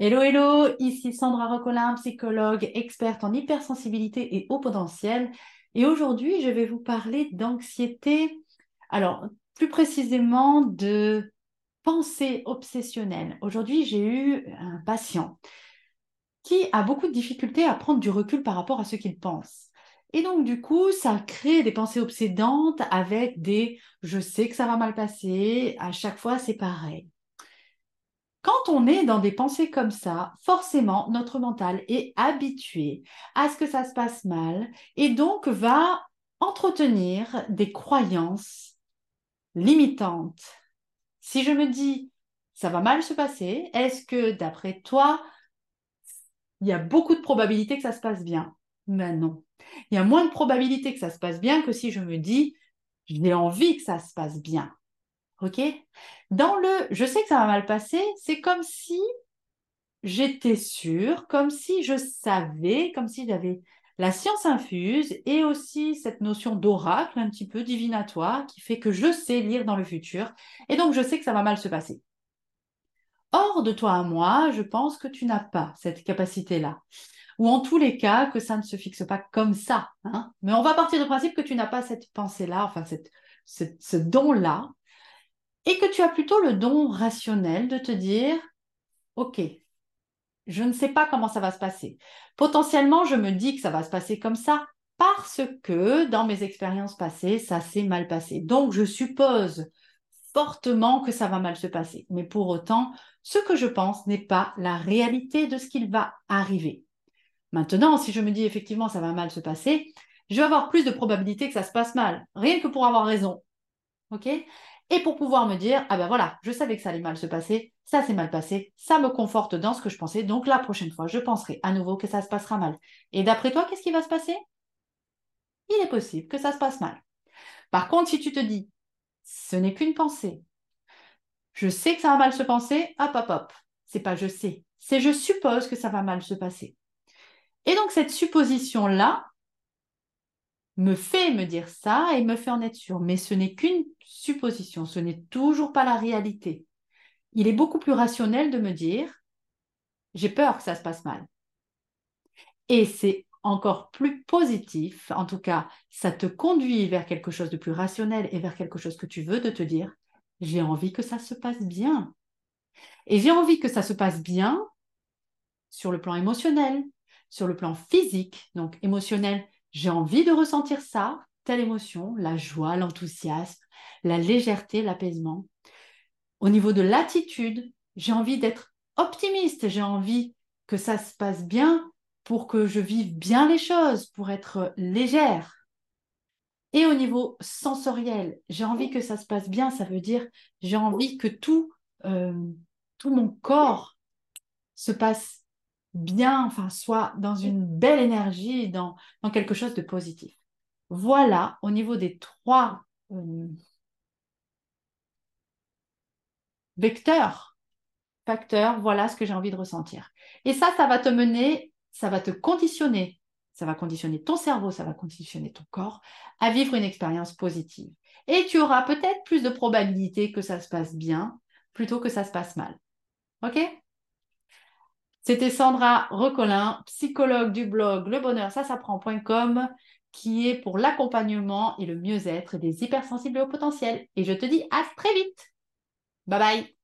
Hello, hello, ici Sandra Rocolin, psychologue, experte en hypersensibilité et haut potentiel. Et aujourd'hui, je vais vous parler d'anxiété, alors plus précisément de pensée obsessionnelle. Aujourd'hui, j'ai eu un patient qui a beaucoup de difficultés à prendre du recul par rapport à ce qu'il pense. Et donc, du coup, ça crée des pensées obsédantes avec des je sais que ça va mal passer, à chaque fois c'est pareil. Quand on est dans des pensées comme ça, forcément, notre mental est habitué à ce que ça se passe mal et donc va entretenir des croyances limitantes. Si je me dis, ça va mal se passer, est-ce que d'après toi, il y a beaucoup de probabilités que ça se passe bien? Ben non. Il y a moins de probabilités que ça se passe bien que si je me dis, j'ai envie que ça se passe bien. Dans le je sais que ça va mal passer, c'est comme si j'étais sûre, comme si je savais, comme si j'avais la science infuse et aussi cette notion d'oracle un petit peu divinatoire qui fait que je sais lire dans le futur et donc je sais que ça va mal se passer. Hors de toi à moi, je pense que tu n'as pas cette capacité-là. Ou en tous les cas, que ça ne se fixe pas comme ça. Hein. Mais on va partir du principe que tu n'as pas cette pensée-là, enfin cette, ce don-là, et que tu as plutôt le don rationnel de te dire, OK, je ne sais pas comment ça va se passer. Potentiellement, je me dis que ça va se passer comme ça parce que dans mes expériences passées, ça s'est mal passé. Donc, je suppose fortement que ça va mal se passer. Mais pour autant, ce que je pense n'est pas la réalité de ce qu'il va arriver. Maintenant, si je me dis effectivement ça va mal se passer, je vais avoir plus de probabilité que ça se passe mal, rien que pour avoir raison. OK? Et pour pouvoir me dire, ah ben voilà, je savais que ça allait mal se passer, ça s'est mal passé, ça me conforte dans ce que je pensais, donc la prochaine fois, je penserai à nouveau que ça se passera mal. Et d'après toi, qu'est-ce qui va se passer? Il est possible que ça se passe mal. Par contre, si tu te dis, ce n'est qu'une pensée, je sais que ça va mal se passer, hop, hop, hop, c'est pas je sais, c'est je suppose que ça va mal se passer. Et donc cette supposition-là, me fait me dire ça et me fait en être sûr. Mais ce n'est qu'une supposition, ce n'est toujours pas la réalité. Il est beaucoup plus rationnel de me dire, j'ai peur que ça se passe mal. Et c'est encore plus positif, en tout cas, ça te conduit vers quelque chose de plus rationnel et vers quelque chose que tu veux de te dire, j'ai envie que ça se passe bien. Et j'ai envie que ça se passe bien sur le plan émotionnel, sur le plan physique, donc émotionnel, j'ai envie de ressentir ça, telle émotion, la joie, l'enthousiasme, la légèreté, l'apaisement. Au niveau de l'attitude, j'ai envie d'être optimiste, j'ai envie que ça se passe bien pour que je vive bien les choses, pour être légère. Et au niveau sensoriel, j'ai envie que ça se passe bien, ça veut dire j'ai envie que tout, euh, tout mon corps se passe bien, enfin, soit dans une belle énergie, dans, dans quelque chose de positif. Voilà, au niveau des trois euh, vecteurs, facteurs, voilà ce que j'ai envie de ressentir. Et ça, ça va te mener, ça va te conditionner, ça va conditionner ton cerveau, ça va conditionner ton corps à vivre une expérience positive. Et tu auras peut-être plus de probabilité que ça se passe bien plutôt que ça se passe mal. OK? C'était Sandra Recolin, psychologue du blog Le Bonheur, ça s'apprend.com, qui est pour l'accompagnement et le mieux-être des hypersensibles au potentiel. Et je te dis à très vite. Bye bye.